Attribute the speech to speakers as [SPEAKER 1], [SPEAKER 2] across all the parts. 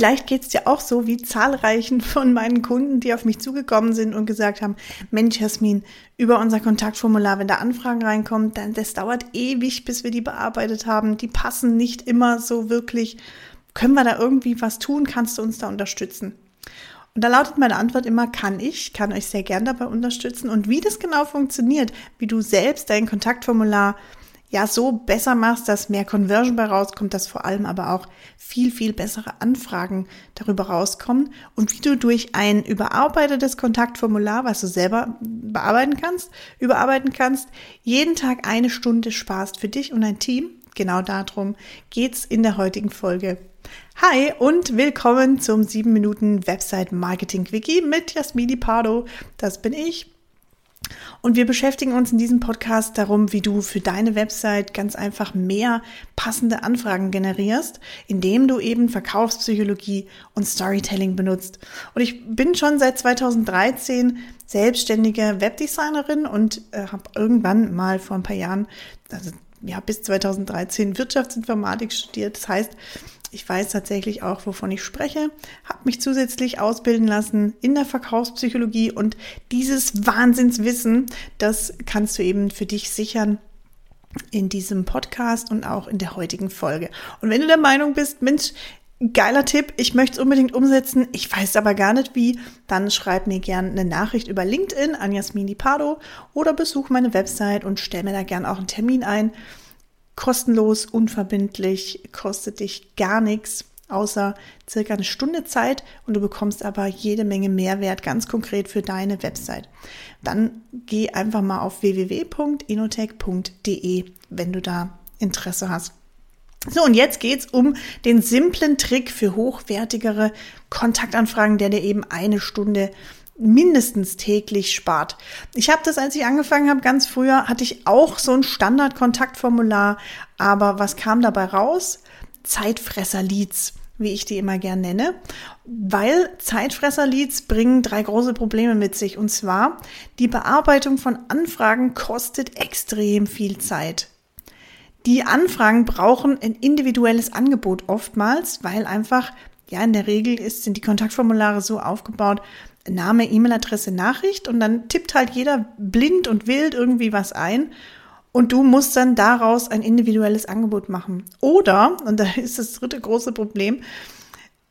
[SPEAKER 1] Vielleicht geht es dir auch so wie zahlreichen von meinen Kunden, die auf mich zugekommen sind und gesagt haben, Mensch, Jasmin, über unser Kontaktformular, wenn da Anfragen reinkommen, dann das dauert ewig, bis wir die bearbeitet haben. Die passen nicht immer so wirklich. Können wir da irgendwie was tun? Kannst du uns da unterstützen? Und da lautet meine Antwort immer, kann ich, kann euch sehr gern dabei unterstützen. Und wie das genau funktioniert, wie du selbst dein Kontaktformular ja so besser machst, dass mehr Conversion bei rauskommt, dass vor allem aber auch viel, viel bessere Anfragen darüber rauskommen und wie du durch ein überarbeitetes Kontaktformular, was du selber bearbeiten kannst, überarbeiten kannst, jeden Tag eine Stunde sparst für dich und dein Team. Genau darum geht's in der heutigen Folge. Hi und willkommen zum 7 Minuten Website Marketing Quickie mit Jasmini Pardo. Das bin ich. Und wir beschäftigen uns in diesem Podcast darum, wie du für deine Website ganz einfach mehr passende Anfragen generierst, indem du eben Verkaufspsychologie und Storytelling benutzt. Und ich bin schon seit 2013 selbstständige Webdesignerin und äh, habe irgendwann mal vor ein paar Jahren, also ja, bis 2013 Wirtschaftsinformatik studiert. Das heißt, ich weiß tatsächlich auch, wovon ich spreche, habe mich zusätzlich ausbilden lassen in der Verkaufspsychologie und dieses Wahnsinnswissen, das kannst du eben für dich sichern in diesem Podcast und auch in der heutigen Folge. Und wenn du der Meinung bist, Mensch, geiler Tipp, ich möchte es unbedingt umsetzen, ich weiß aber gar nicht wie, dann schreib mir gerne eine Nachricht über LinkedIn an Jasmini Pardo oder besuch meine Website und stell mir da gerne auch einen Termin ein kostenlos, unverbindlich, kostet dich gar nichts, außer circa eine Stunde Zeit und du bekommst aber jede Menge Mehrwert ganz konkret für deine Website. Dann geh einfach mal auf www.inotech.de, wenn du da Interesse hast. So, und jetzt geht's um den simplen Trick für hochwertigere Kontaktanfragen, der dir eben eine Stunde mindestens täglich spart. Ich habe das, als ich angefangen habe, ganz früher, hatte ich auch so ein Standard-Kontaktformular, aber was kam dabei raus? Zeitfresser-Leads, wie ich die immer gern nenne, weil Zeitfresser-Leads bringen drei große Probleme mit sich. Und zwar, die Bearbeitung von Anfragen kostet extrem viel Zeit. Die Anfragen brauchen ein individuelles Angebot oftmals, weil einfach ja, in der Regel ist, sind die Kontaktformulare so aufgebaut, Name, E-Mail-Adresse, Nachricht und dann tippt halt jeder blind und wild irgendwie was ein und du musst dann daraus ein individuelles Angebot machen. Oder, und da ist das dritte große Problem,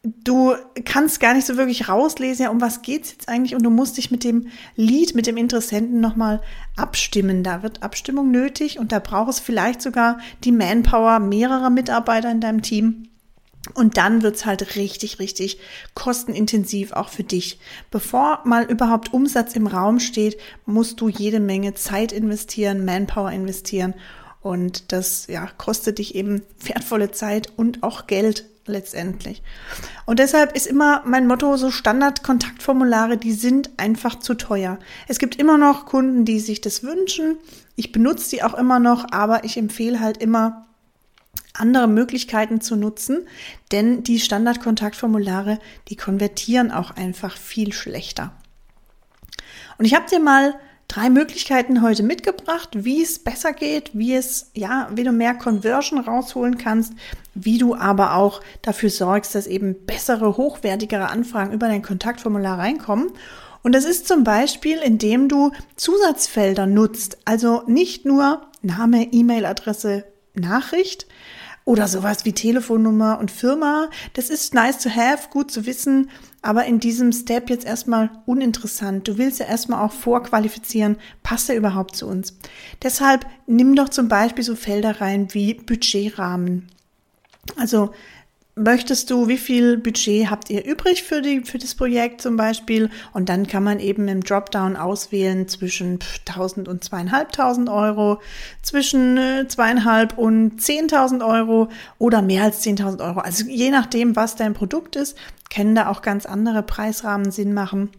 [SPEAKER 1] du kannst gar nicht so wirklich rauslesen, ja, um was geht's jetzt eigentlich und du musst dich mit dem Lied, mit dem Interessenten nochmal abstimmen. Da wird Abstimmung nötig und da braucht es vielleicht sogar die Manpower mehrerer Mitarbeiter in deinem Team und dann wird's halt richtig, richtig kostenintensiv auch für dich. Bevor mal überhaupt Umsatz im Raum steht, musst du jede Menge Zeit investieren, Manpower investieren. Und das ja, kostet dich eben wertvolle Zeit und auch Geld letztendlich. Und deshalb ist immer mein Motto, so Standardkontaktformulare, die sind einfach zu teuer. Es gibt immer noch Kunden, die sich das wünschen. Ich benutze die auch immer noch, aber ich empfehle halt immer, andere Möglichkeiten zu nutzen, denn die Standardkontaktformulare, die konvertieren auch einfach viel schlechter. Und ich habe dir mal drei Möglichkeiten heute mitgebracht, wie es besser geht, wie es, ja, wie du mehr Conversion rausholen kannst, wie du aber auch dafür sorgst, dass eben bessere, hochwertigere Anfragen über dein Kontaktformular reinkommen. Und das ist zum Beispiel, indem du Zusatzfelder nutzt, also nicht nur Name, E-Mail-Adresse, Nachricht, oder sowas wie Telefonnummer und Firma. Das ist nice to have, gut zu wissen, aber in diesem Step jetzt erstmal uninteressant. Du willst ja erstmal auch vorqualifizieren, passt er überhaupt zu uns. Deshalb nimm doch zum Beispiel so Felder rein wie Budgetrahmen. Also möchtest du, wie viel Budget habt ihr übrig für, die, für das Projekt zum Beispiel? Und dann kann man eben im Dropdown auswählen zwischen 1000 und 2500 Euro, zwischen äh, zweieinhalb und 10.000 Euro oder mehr als 10.000 Euro. Also je nachdem, was dein Produkt ist, können da auch ganz andere Preisrahmen Sinn machen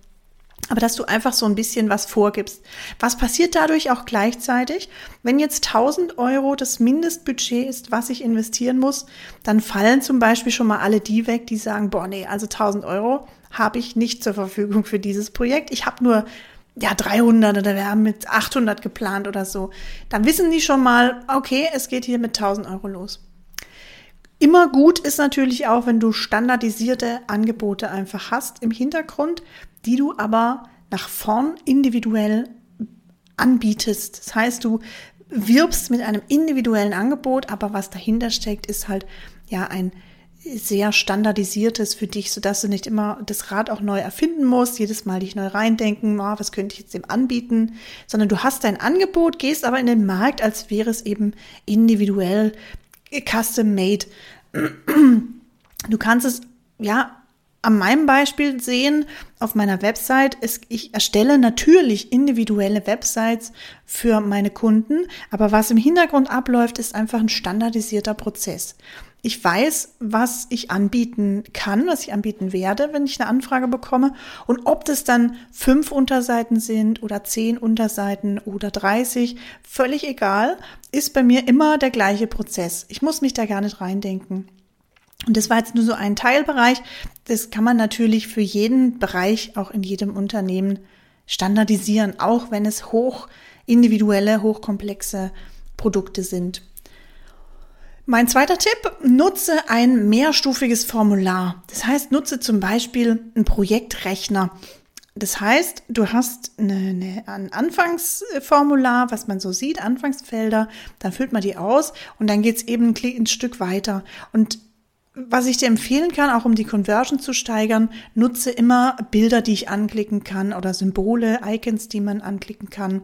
[SPEAKER 1] aber dass du einfach so ein bisschen was vorgibst. Was passiert dadurch auch gleichzeitig? Wenn jetzt 1000 Euro das Mindestbudget ist, was ich investieren muss, dann fallen zum Beispiel schon mal alle die weg, die sagen, boah, nee, also 1000 Euro habe ich nicht zur Verfügung für dieses Projekt. Ich habe nur ja 300 oder wir haben mit 800 geplant oder so. Dann wissen die schon mal, okay, es geht hier mit 1000 Euro los. Immer gut ist natürlich auch, wenn du standardisierte Angebote einfach hast im Hintergrund, die du aber nach vorn individuell anbietest. Das heißt, du wirbst mit einem individuellen Angebot, aber was dahinter steckt, ist halt ja ein sehr standardisiertes für dich, sodass du nicht immer das Rad auch neu erfinden musst, jedes Mal dich neu reindenken, oh, was könnte ich jetzt dem anbieten, sondern du hast dein Angebot, gehst aber in den Markt, als wäre es eben individuell custom made. Du kannst es ja an meinem Beispiel sehen auf meiner Website, ist, ich erstelle natürlich individuelle Websites für meine Kunden, aber was im Hintergrund abläuft, ist einfach ein standardisierter Prozess. Ich weiß, was ich anbieten kann, was ich anbieten werde, wenn ich eine Anfrage bekomme. Und ob das dann fünf Unterseiten sind oder zehn Unterseiten oder 30, völlig egal, ist bei mir immer der gleiche Prozess. Ich muss mich da gar nicht reindenken. Und das war jetzt nur so ein Teilbereich. Das kann man natürlich für jeden Bereich, auch in jedem Unternehmen standardisieren, auch wenn es hoch individuelle, hochkomplexe Produkte sind. Mein zweiter Tipp, nutze ein mehrstufiges Formular. Das heißt, nutze zum Beispiel einen Projektrechner. Das heißt, du hast eine, eine, ein Anfangsformular, was man so sieht, Anfangsfelder, dann füllt man die aus und dann geht's eben ein Stück weiter. Und was ich dir empfehlen kann, auch um die Conversion zu steigern, nutze immer Bilder, die ich anklicken kann oder Symbole, Icons, die man anklicken kann.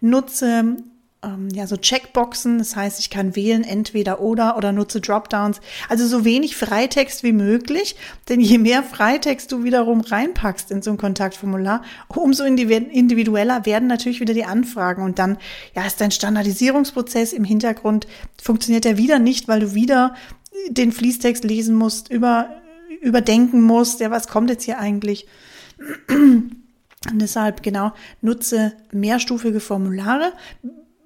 [SPEAKER 1] Nutze ähm, ja so Checkboxen, das heißt, ich kann wählen entweder oder oder nutze Dropdowns. Also so wenig Freitext wie möglich, denn je mehr Freitext du wiederum reinpackst in so ein Kontaktformular, umso individueller werden natürlich wieder die Anfragen und dann ja ist dein Standardisierungsprozess im Hintergrund funktioniert ja wieder nicht, weil du wieder den Fließtext lesen musst, über, überdenken musst, ja, was kommt jetzt hier eigentlich? Und deshalb genau nutze mehrstufige Formulare.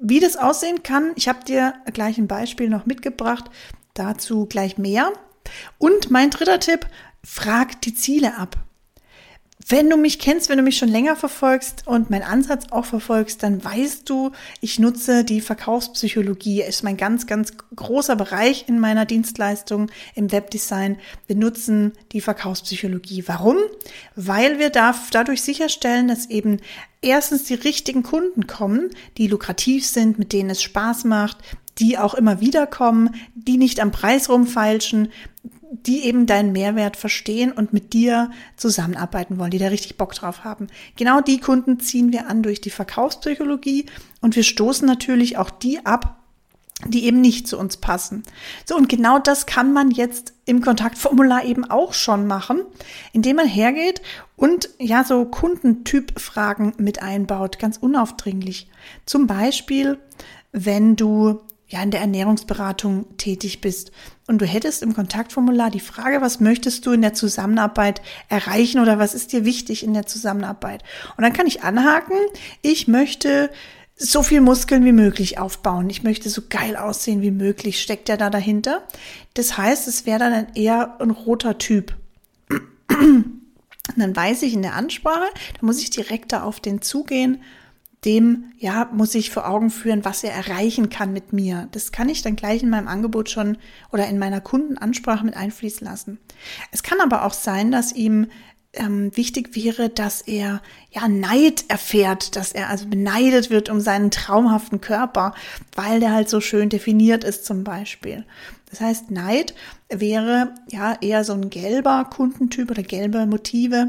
[SPEAKER 1] Wie das aussehen kann, ich habe dir gleich ein Beispiel noch mitgebracht, dazu gleich mehr. Und mein dritter Tipp, frag die Ziele ab. Wenn du mich kennst, wenn du mich schon länger verfolgst und meinen Ansatz auch verfolgst, dann weißt du, ich nutze die Verkaufspsychologie. Ist mein ganz, ganz großer Bereich in meiner Dienstleistung im Webdesign. Wir nutzen die Verkaufspsychologie. Warum? Weil wir dadurch sicherstellen, dass eben erstens die richtigen Kunden kommen, die lukrativ sind, mit denen es Spaß macht, die auch immer wieder kommen, die nicht am Preis rumfeilschen, die eben deinen Mehrwert verstehen und mit dir zusammenarbeiten wollen, die da richtig Bock drauf haben. Genau die Kunden ziehen wir an durch die Verkaufspsychologie und wir stoßen natürlich auch die ab, die eben nicht zu uns passen. So, und genau das kann man jetzt im Kontaktformular eben auch schon machen, indem man hergeht und ja, so Kundentypfragen mit einbaut, ganz unaufdringlich. Zum Beispiel, wenn du ja in der Ernährungsberatung tätig bist und du hättest im Kontaktformular die Frage, was möchtest du in der Zusammenarbeit erreichen oder was ist dir wichtig in der Zusammenarbeit? Und dann kann ich anhaken, ich möchte so viel Muskeln wie möglich aufbauen. Ich möchte so geil aussehen wie möglich. Steckt der da dahinter? Das heißt, es wäre dann eher ein roter Typ. Und dann weiß ich in der Ansprache, da muss ich direkt da auf den zugehen dem, ja, muss ich vor Augen führen, was er erreichen kann mit mir. Das kann ich dann gleich in meinem Angebot schon oder in meiner Kundenansprache mit einfließen lassen. Es kann aber auch sein, dass ihm ähm, wichtig wäre, dass er ja Neid erfährt, dass er also beneidet wird um seinen traumhaften Körper, weil der halt so schön definiert ist zum Beispiel. Das heißt, Neid wäre ja eher so ein gelber Kundentyp oder gelbe Motive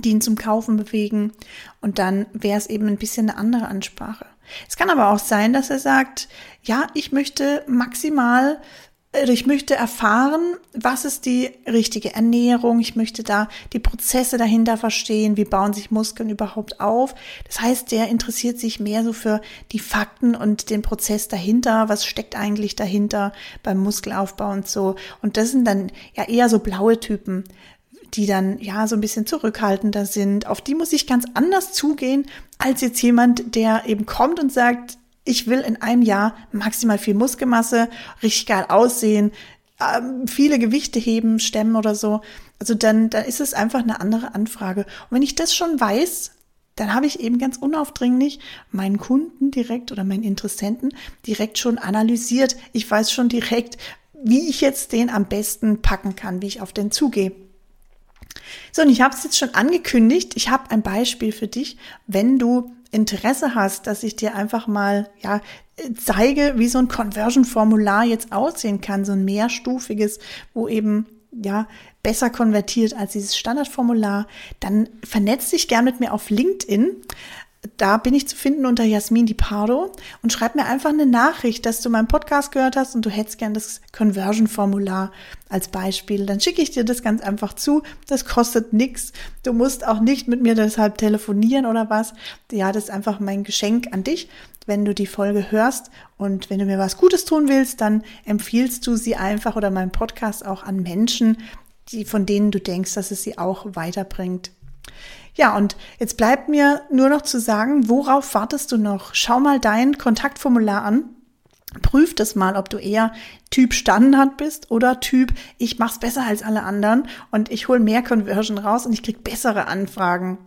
[SPEAKER 1] die ihn zum Kaufen bewegen. Und dann wäre es eben ein bisschen eine andere Ansprache. Es kann aber auch sein, dass er sagt, ja, ich möchte maximal, äh, ich möchte erfahren, was ist die richtige Ernährung. Ich möchte da die Prozesse dahinter verstehen. Wie bauen sich Muskeln überhaupt auf? Das heißt, der interessiert sich mehr so für die Fakten und den Prozess dahinter. Was steckt eigentlich dahinter beim Muskelaufbau und so? Und das sind dann ja eher so blaue Typen die dann ja so ein bisschen zurückhaltender sind, auf die muss ich ganz anders zugehen als jetzt jemand, der eben kommt und sagt, ich will in einem Jahr maximal viel Muskelmasse, richtig geil aussehen, ähm, viele Gewichte heben, stemmen oder so. Also dann, dann ist es einfach eine andere Anfrage. Und wenn ich das schon weiß, dann habe ich eben ganz unaufdringlich meinen Kunden direkt oder meinen Interessenten direkt schon analysiert. Ich weiß schon direkt, wie ich jetzt den am besten packen kann, wie ich auf den zugehe. So, und ich habe es jetzt schon angekündigt. Ich habe ein Beispiel für dich, wenn du Interesse hast, dass ich dir einfach mal ja zeige, wie so ein Conversion-Formular jetzt aussehen kann, so ein mehrstufiges, wo eben ja besser konvertiert als dieses Standardformular, dann vernetz dich gern mit mir auf LinkedIn. Da bin ich zu finden unter Jasmin Di Pardo und schreib mir einfach eine Nachricht, dass du meinen Podcast gehört hast und du hättest gern das Conversion-Formular als Beispiel. Dann schicke ich dir das ganz einfach zu. Das kostet nichts. Du musst auch nicht mit mir deshalb telefonieren oder was. Ja, das ist einfach mein Geschenk an dich wenn du die Folge hörst und wenn du mir was Gutes tun willst, dann empfiehlst du sie einfach oder meinen Podcast auch an Menschen, die, von denen du denkst, dass es sie auch weiterbringt. Ja, und jetzt bleibt mir nur noch zu sagen, worauf wartest du noch? Schau mal dein Kontaktformular an. Prüf das mal, ob du eher Typ Standard bist oder Typ, ich mach's besser als alle anderen und ich hole mehr Conversion raus und ich krieg bessere Anfragen.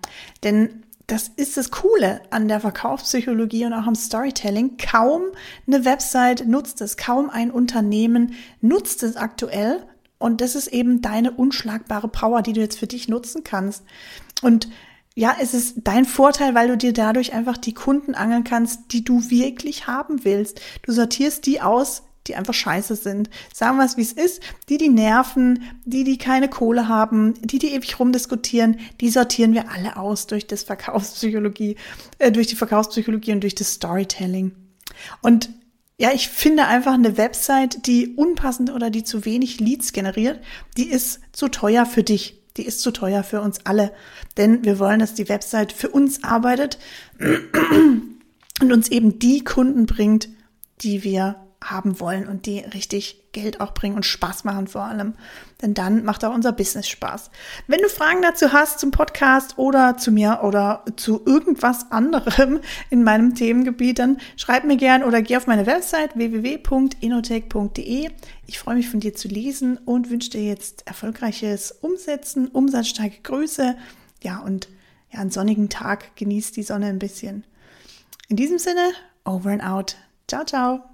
[SPEAKER 1] Denn das ist das Coole an der Verkaufspsychologie und auch am Storytelling. Kaum eine Website nutzt es, kaum ein Unternehmen nutzt es aktuell und das ist eben deine unschlagbare Power, die du jetzt für dich nutzen kannst. Und ja, es ist dein Vorteil, weil du dir dadurch einfach die Kunden angeln kannst, die du wirklich haben willst. Du sortierst die aus, die einfach scheiße sind. Sagen wir es, wie es ist. Die, die nerven, die, die keine Kohle haben, die, die ewig rumdiskutieren, die sortieren wir alle aus durch das Verkaufspsychologie, äh, durch die Verkaufspsychologie und durch das Storytelling. Und ja, ich finde einfach eine Website, die unpassend oder die zu wenig Leads generiert, die ist zu teuer für dich. Die ist zu teuer für uns alle. Denn wir wollen, dass die Website für uns arbeitet und uns eben die Kunden bringt, die wir haben wollen und die richtig Geld auch bringen und Spaß machen vor allem. Denn dann macht auch unser Business Spaß. Wenn du Fragen dazu hast zum Podcast oder zu mir oder zu irgendwas anderem in meinem Themengebiet, dann schreib mir gern oder geh auf meine Website www.inotech.de. Ich freue mich von dir zu lesen und wünsche dir jetzt erfolgreiches Umsetzen, umsatzstarke Grüße. Ja, und ja, einen sonnigen Tag. Genieß die Sonne ein bisschen. In diesem Sinne, over and out. Ciao, ciao.